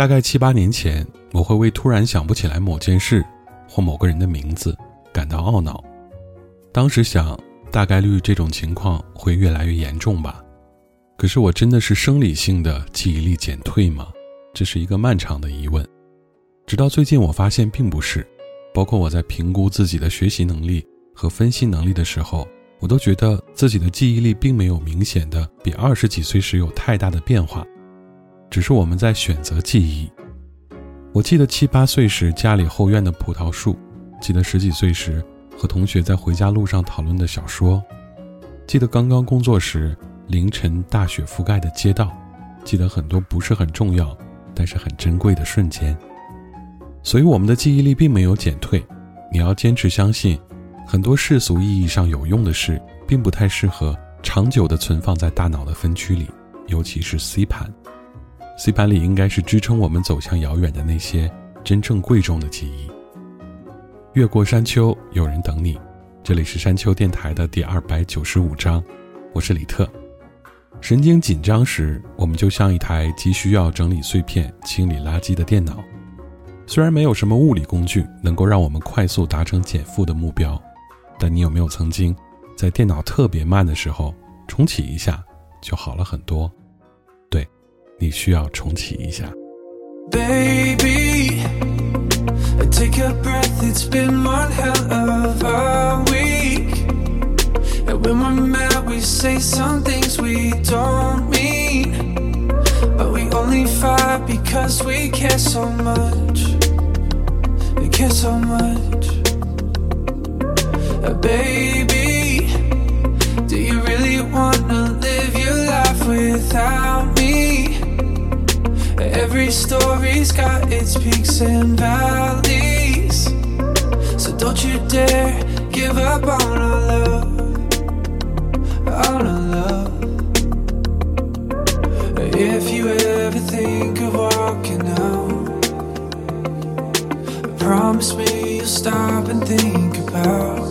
大概七八年前，我会为突然想不起来某件事或某个人的名字感到懊恼。当时想，大概率这种情况会越来越严重吧。可是我真的是生理性的记忆力减退吗？这是一个漫长的疑问。直到最近，我发现并不是。包括我在评估自己的学习能力和分析能力的时候，我都觉得自己的记忆力并没有明显的比二十几岁时有太大的变化。只是我们在选择记忆。我记得七八岁时家里后院的葡萄树，记得十几岁时和同学在回家路上讨论的小说，记得刚刚工作时凌晨大雪覆盖的街道，记得很多不是很重要但是很珍贵的瞬间。所以我们的记忆力并没有减退。你要坚持相信，很多世俗意义上有用的事，并不太适合长久的存放在大脑的分区里，尤其是 C 盘。C 盘里应该是支撑我们走向遥远的那些真正贵重的记忆。越过山丘，有人等你。这里是山丘电台的第二百九十五章，我是李特。神经紧张时，我们就像一台急需要整理碎片、清理垃圾的电脑。虽然没有什么物理工具能够让我们快速达成减负的目标，但你有没有曾经在电脑特别慢的时候重启一下，就好了很多？对。你需要重启一下。 Baby, take a breath. It's been one hell of a week. And when we're mad, we say some things we don't mean. But we only fight because we care so much. We care so much. Uh, baby, do you really wanna live your life without me? Every story's got its peaks and valleys. So don't you dare give up on our love. On our love. If you ever think of walking out, promise me you'll stop and think about.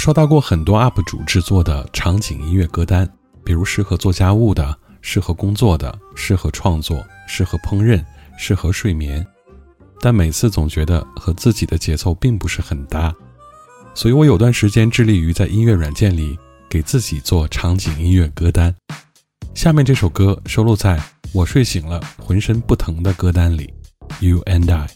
刷到过很多 UP 主制作的场景音乐歌单，比如适合做家务的、适合工作的、适合创作、适合烹饪、适合睡眠，但每次总觉得和自己的节奏并不是很搭，所以我有段时间致力于在音乐软件里给自己做场景音乐歌单。下面这首歌收录在我睡醒了浑身不疼的歌单里，《You and I》。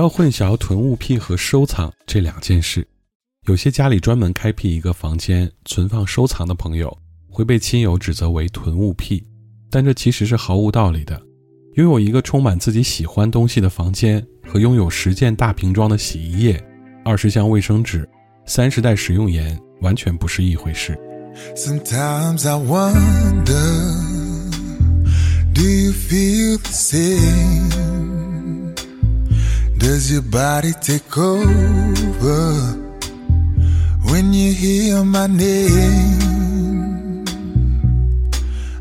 要混淆囤物癖和收藏这两件事，有些家里专门开辟一个房间存放收藏的朋友，会被亲友指责为囤物癖，但这其实是毫无道理的。拥有一个充满自己喜欢东西的房间，和拥有十件大瓶装的洗衣液、二十箱卫生纸、三十袋食用盐，完全不是一回事。Does your body take over when you hear my name?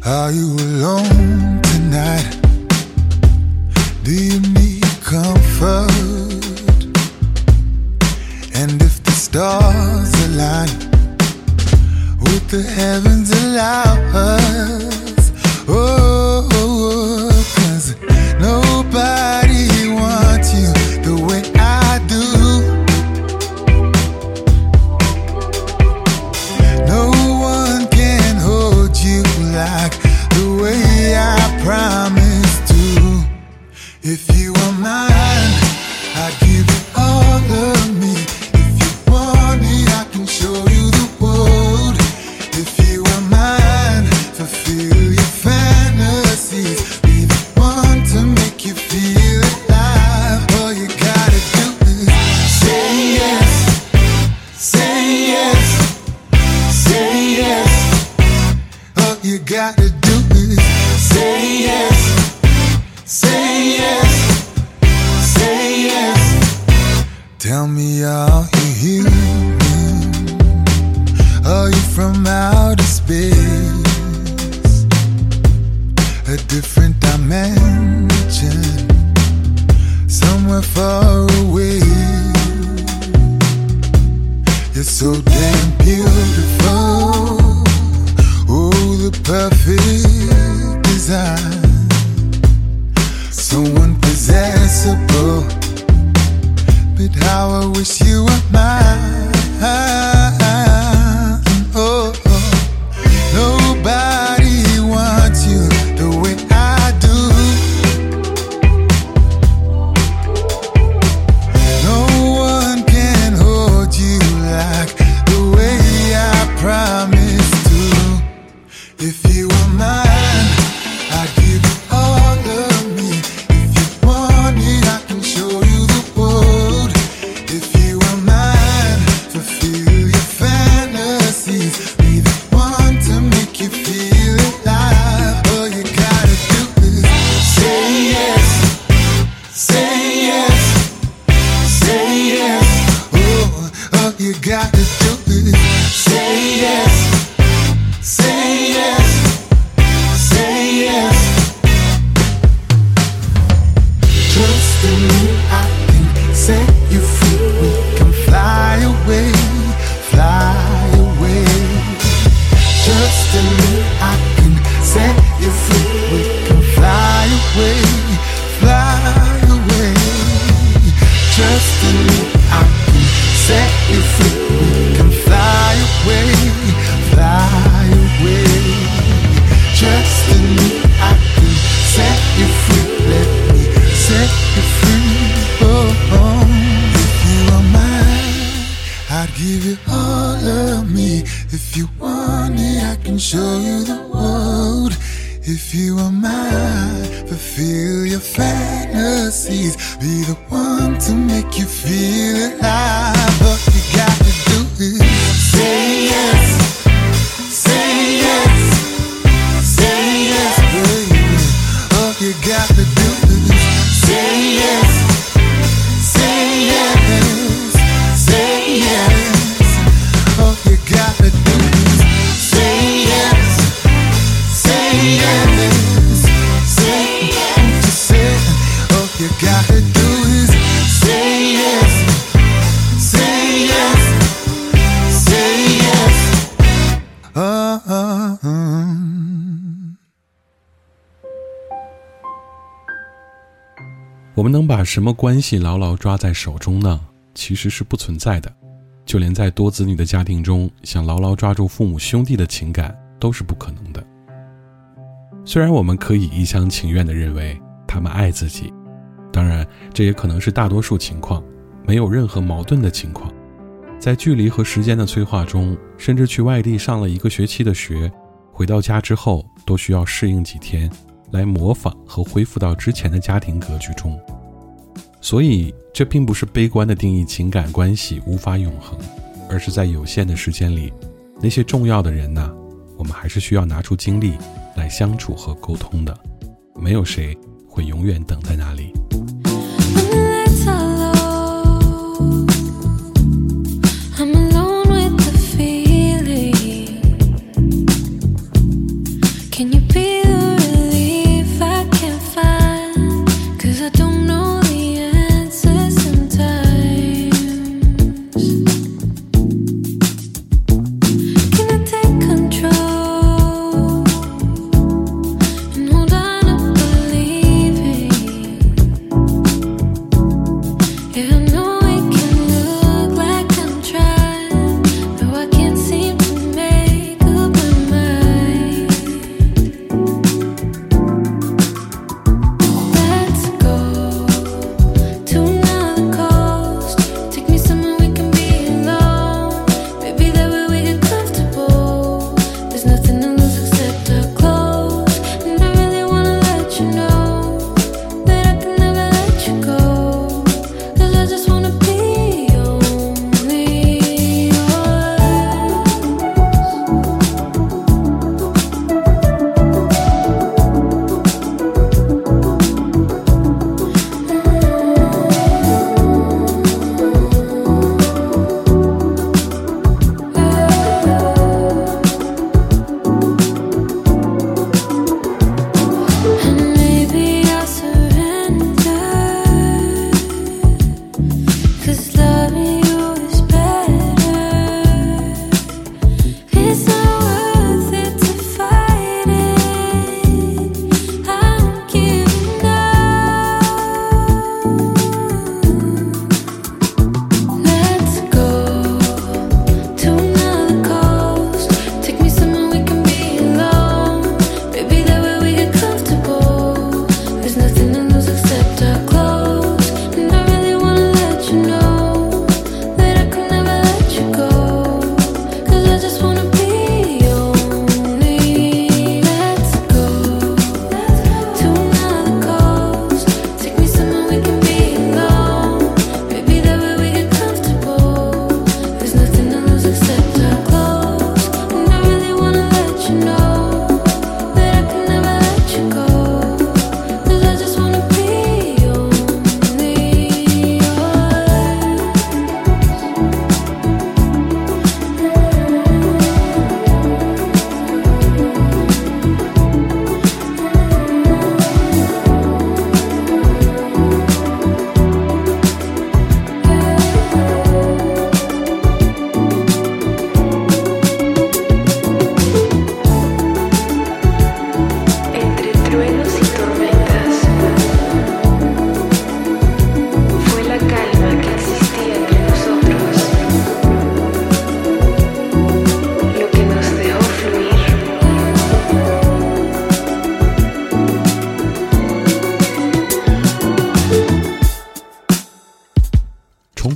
Are you alone tonight? Do you need comfort? And if the stars align, would the heavens allow us? Oh, oh, oh cause nobody wants. You got to do this. Say yeah. 我们能把什么关系牢牢抓在手中呢？其实是不存在的，就连在多子女的家庭中，想牢牢抓住父母兄弟的情感都是不可能的。虽然我们可以一厢情愿地认为他们爱自己，当然这也可能是大多数情况，没有任何矛盾的情况。在距离和时间的催化中，甚至去外地上了一个学期的学，回到家之后都需要适应几天。来模仿和恢复到之前的家庭格局中，所以这并不是悲观的定义情感关系无法永恒，而是在有限的时间里，那些重要的人呢，我们还是需要拿出精力来相处和沟通的，没有谁会永远等在那里。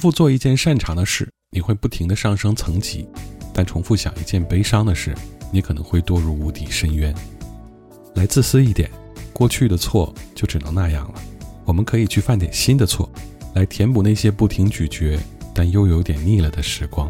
复做一件擅长的事，你会不停的上升层级；但重复想一件悲伤的事，你可能会堕入无底深渊。来自私一点，过去的错就只能那样了。我们可以去犯点新的错，来填补那些不停咀嚼但又有点腻了的时光。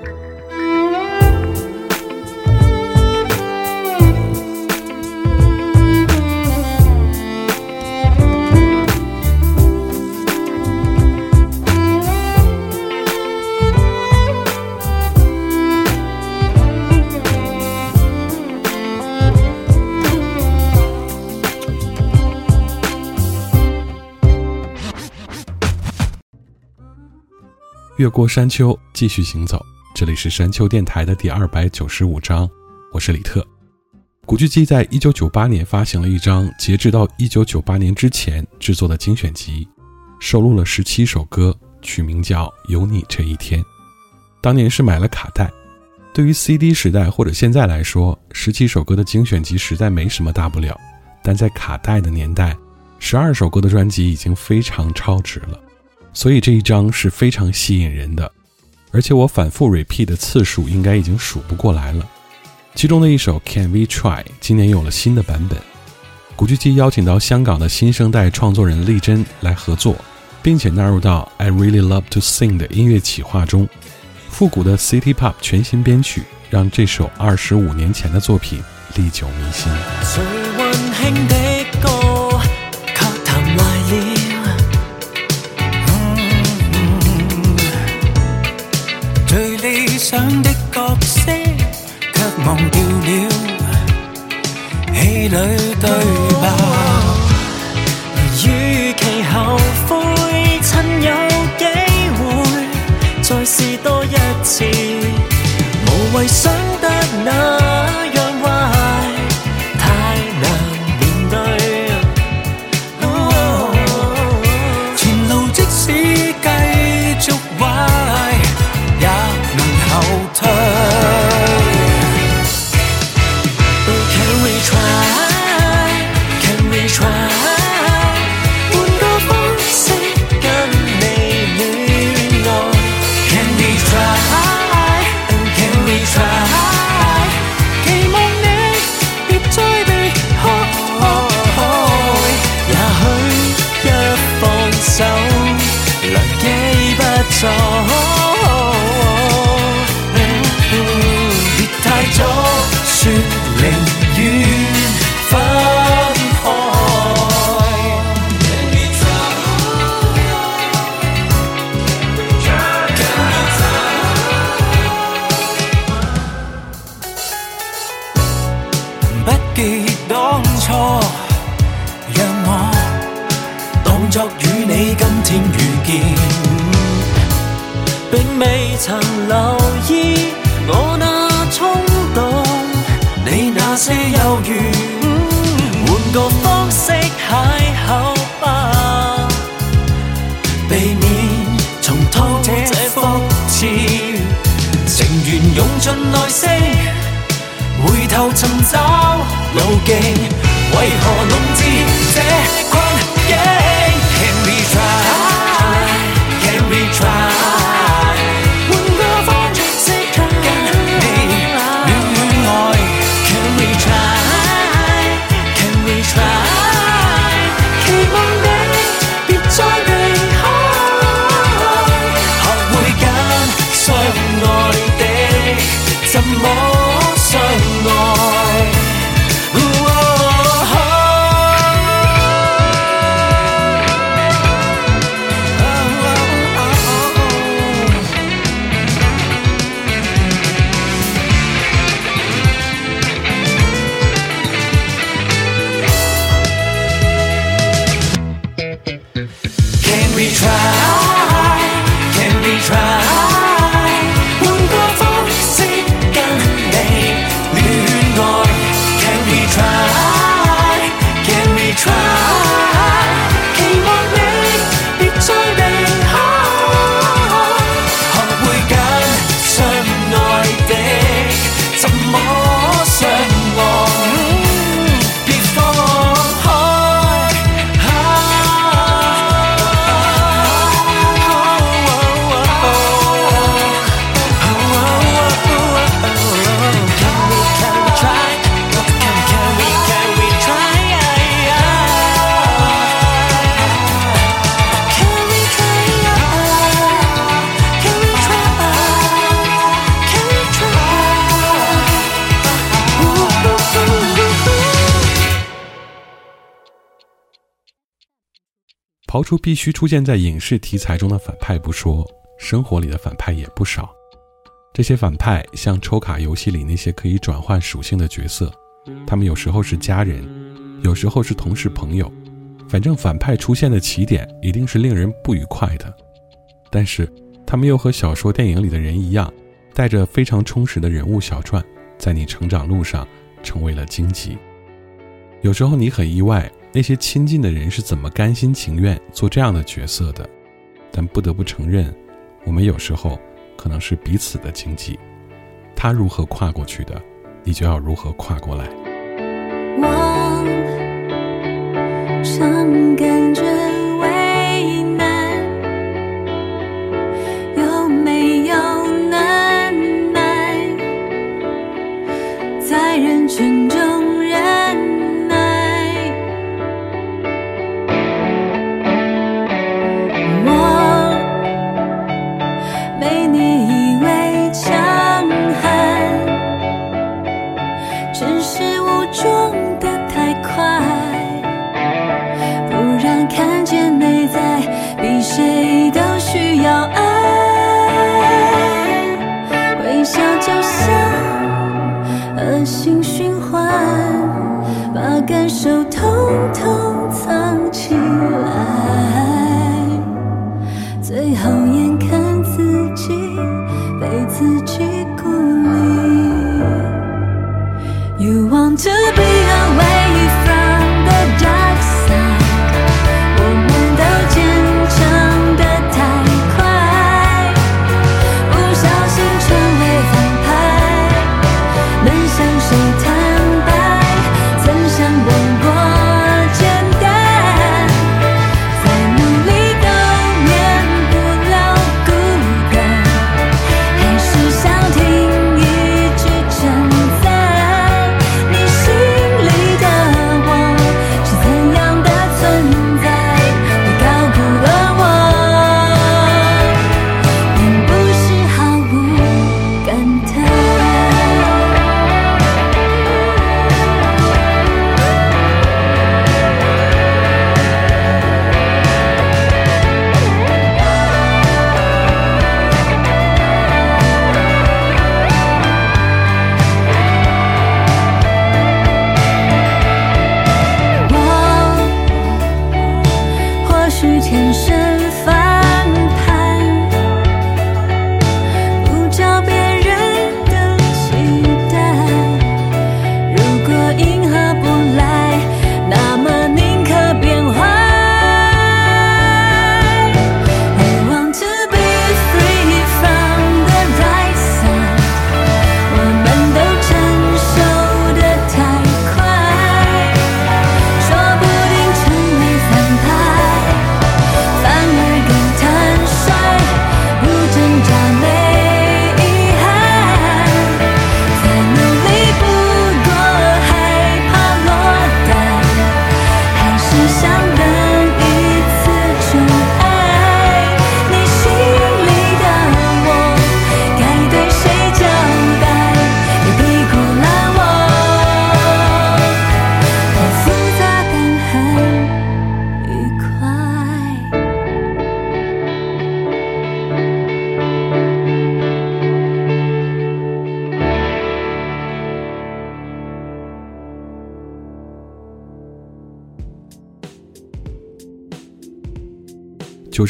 越过山丘，继续行走。这里是山丘电台的第二百九十五章，我是李特。古巨基在一九九八年发行了一张截止到一九九八年之前制作的精选集，收录了十七首歌，取名叫《有你这一天》。当年是买了卡带，对于 CD 时代或者现在来说，十七首歌的精选集实在没什么大不了，但在卡带的年代，十二首歌的专辑已经非常超值了。所以这一张是非常吸引人的，而且我反复 repeat 的次数应该已经数不过来了。其中的一首《Can We Try》今年有了新的版本，古巨基邀请到香港的新生代创作人丽珍来合作，并且纳入到《I Really Love to Sing》的音乐企划中。复古的 City Pop 全新编曲，让这首二十五年前的作品历久弥新。忘掉了戏里对白，与其后悔，趁有机会再试多一次，无谓想。就必须出现在影视题材中的反派不说，生活里的反派也不少。这些反派像抽卡游戏里那些可以转换属性的角色，他们有时候是家人，有时候是同事朋友，反正反派出现的起点一定是令人不愉快的。但是，他们又和小说电影里的人一样，带着非常充实的人物小传，在你成长路上成为了荆棘。有时候你很意外。那些亲近的人是怎么甘心情愿做这样的角色的？但不得不承认，我们有时候可能是彼此的经济。他如何跨过去的，你就要如何跨过来。我感觉。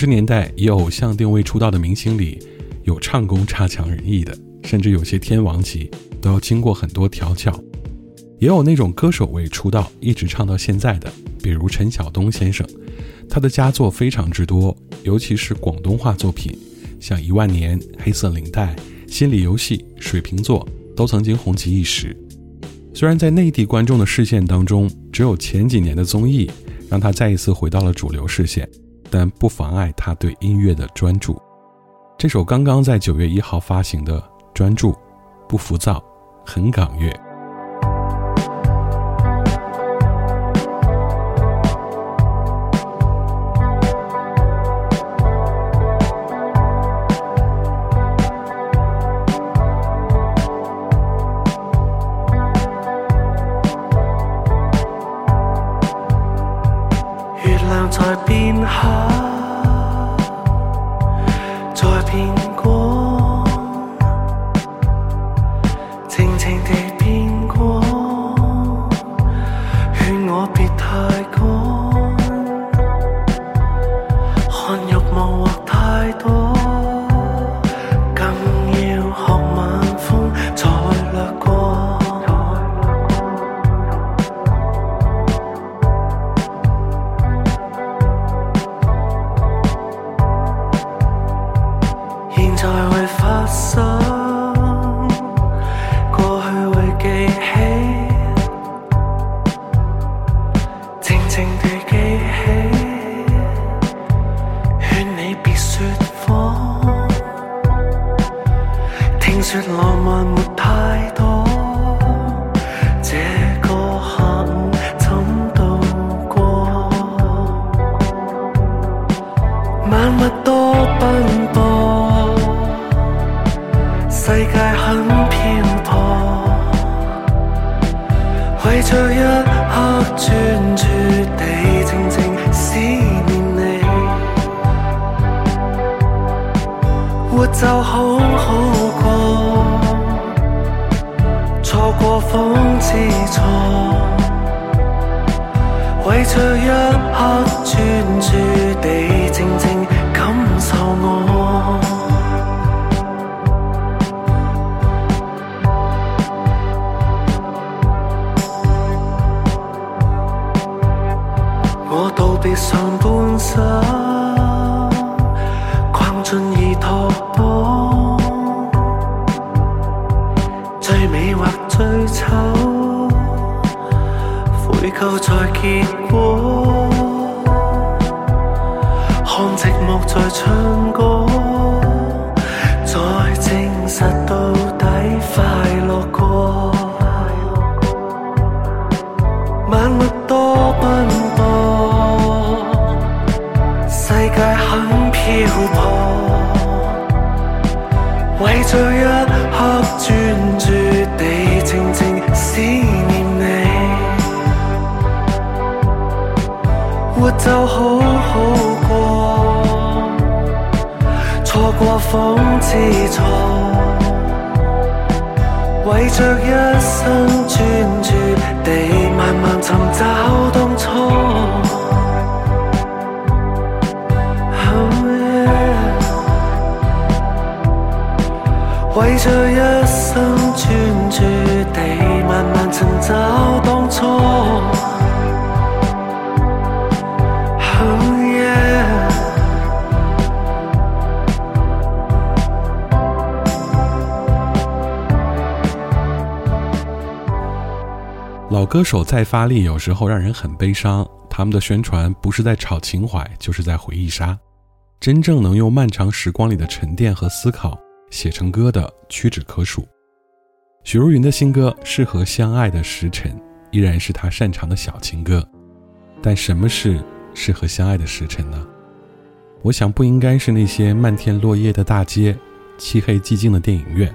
九十年代以偶像定位出道的明星里，有唱功差强人意的，甚至有些天王级都要经过很多调教；也有那种歌手位出道一直唱到现在的，比如陈晓东先生，他的佳作非常之多，尤其是广东话作品，像《一万年》《黑色领带》《心理游戏》《水瓶座》都曾经红极一时。虽然在内地观众的视线当中，只有前几年的综艺让他再一次回到了主流视线。但不妨碍他对音乐的专注。这首刚刚在九月一号发行的《专注》，不浮躁，很港乐。没太多。为着一刻专注地静静思念你，活就好好过，错过方知错。为着一生专注地慢慢寻找当初。一生注慢慢找老歌手再发力，有时候让人很悲伤。他们的宣传不是在炒情怀，就是在回忆杀。真正能用漫长时光里的沉淀和思考。写成歌的屈指可数，许茹芸的新歌《适合相爱的时辰》依然是她擅长的小情歌，但什么是适合相爱的时辰呢？我想不应该是那些漫天落叶的大街、漆黑寂静的电影院，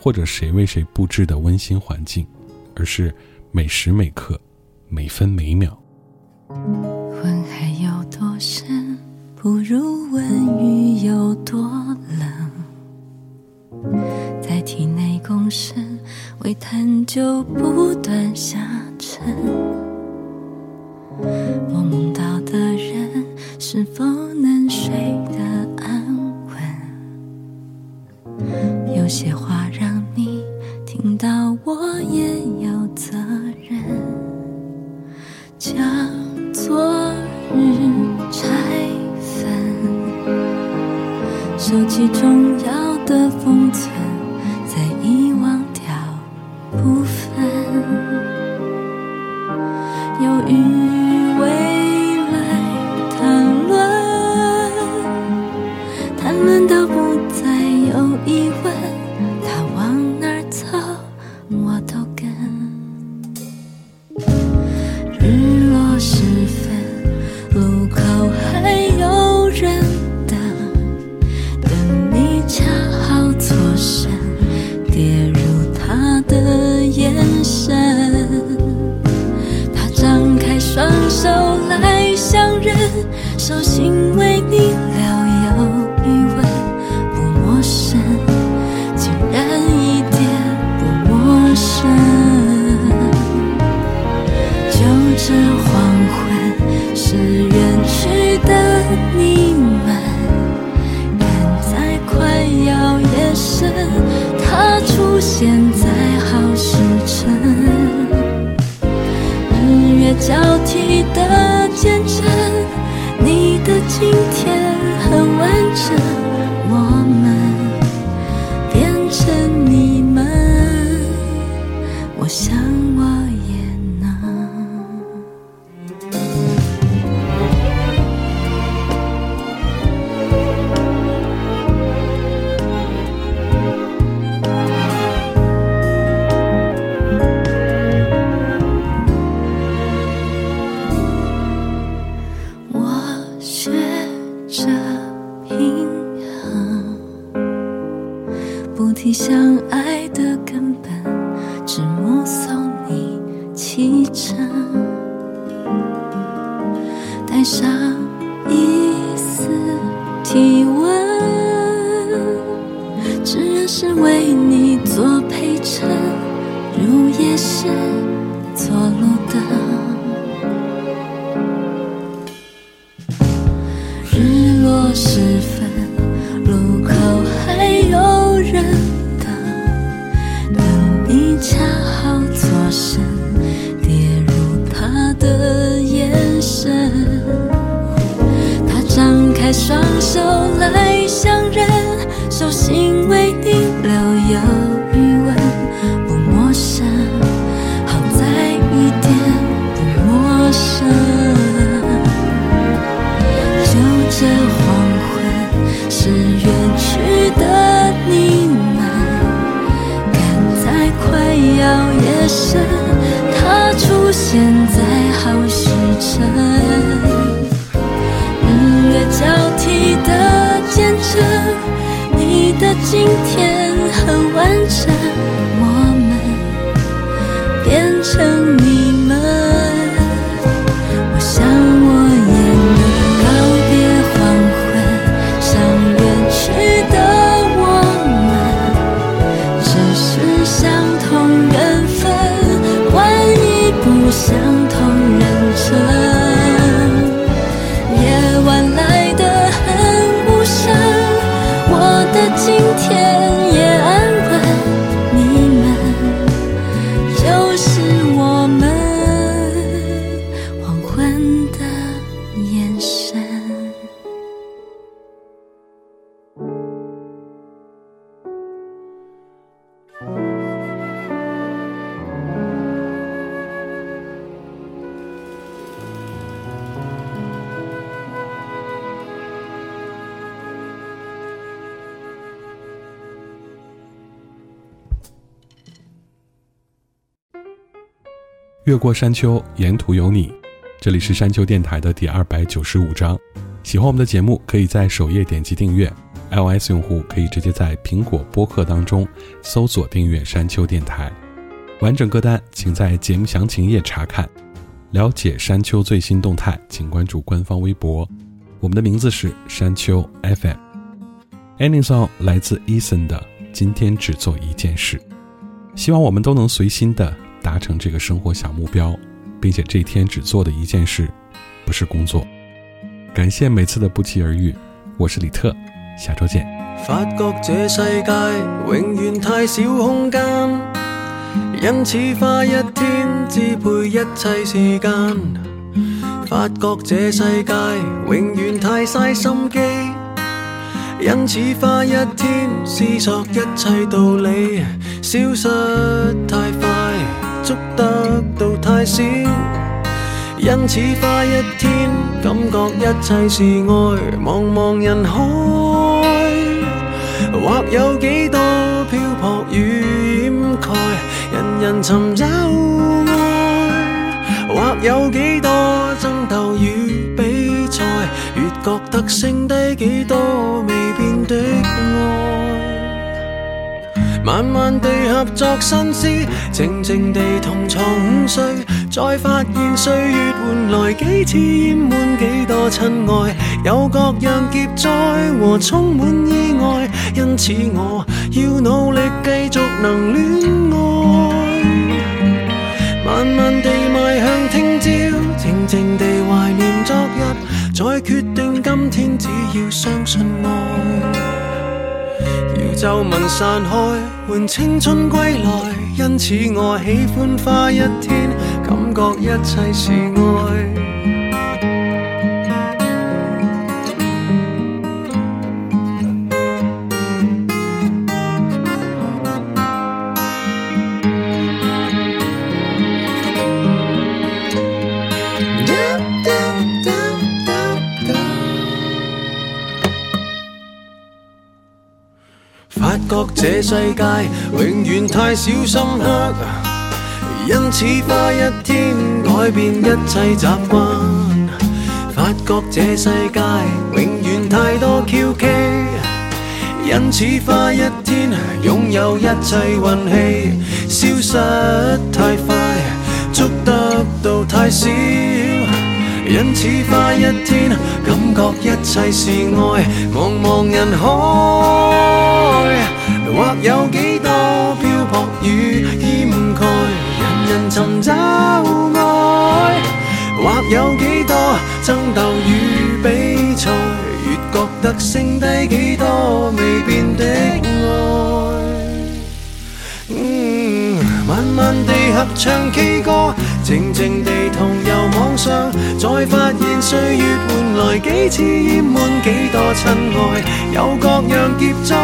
或者谁为谁布置的温馨环境，而是每时每刻、每分每秒。问问海有有多多。深，不如雨深为探究，不断下沉。我梦到的人是否能睡得安稳？有些话让你听到，我也有责任。将昨日拆分，收集重要。你们，赶在快要夜深，他出现。开双手来相认，手心为今天很完整。越过山丘，沿途有你。这里是山丘电台的第二百九十五章。喜欢我们的节目，可以在首页点击订阅。iOS 用户可以直接在苹果播客当中搜索订阅山丘电台。完整歌单请在节目详情页查看。了解山丘最新动态，请关注官方微博。我们的名字是山丘 FM。Ending song 来自 Eason 的《今天只做一件事》，希望我们都能随心的。达成这个生活小目标并且这一天只做的一件事不是工作感谢每次的不期而遇我是李特下周见发觉这世界永远太少空间因此花一天支配一切时间发觉这世界永远太嘥心机因此花一天思索一切道理消失太快捉得到太少，因此花一天，感觉一切是爱，茫茫人海，或有几多漂泊与掩盖，人人寻找爱，或有几多争斗与比赛，越觉得剩低几多未变的爱。慢慢地合作心思，静静地同床午睡，再发现岁月换来几次厌闷，几多亲爱，有各样劫灾和充满意外，因此我要努力继续能恋爱。慢慢地迈向听朝，静静地怀念昨日，再决定今天，只要相信爱，让皱纹散开。换青春归来，因此我喜欢花一天，感觉一切是爱。这世界永远太小心刻，因此花一天改变一切习惯。发觉这世界永远太多跷蹊，因此花一天拥有一切运气。消失太快，捉得到太少，因此花一天感觉一切是爱，茫茫人海。或有几多漂泊与掩盖，人人寻找爱；或有几多争斗与比赛，越觉得剩低几多未变的爱。慢慢地合唱 K 歌，静静地同游网上，再发现岁月换来几次厌闷，几多亲爱，有各样劫灾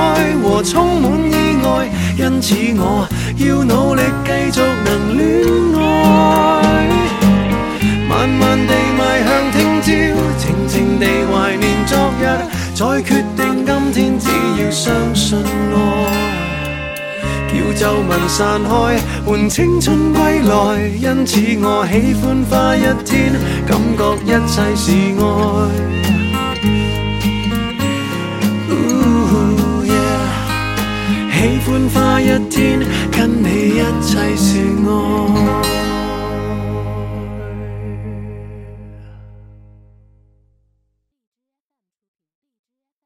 和充满意外，因此我要努力继续能恋爱。慢慢地迈向听朝，静静地怀念昨日，再决定今天只要相信爱。要皱纹散开，换青春归来。因此我喜欢花一天，感觉一切是爱。耶，喜欢花一天，跟你一切是爱。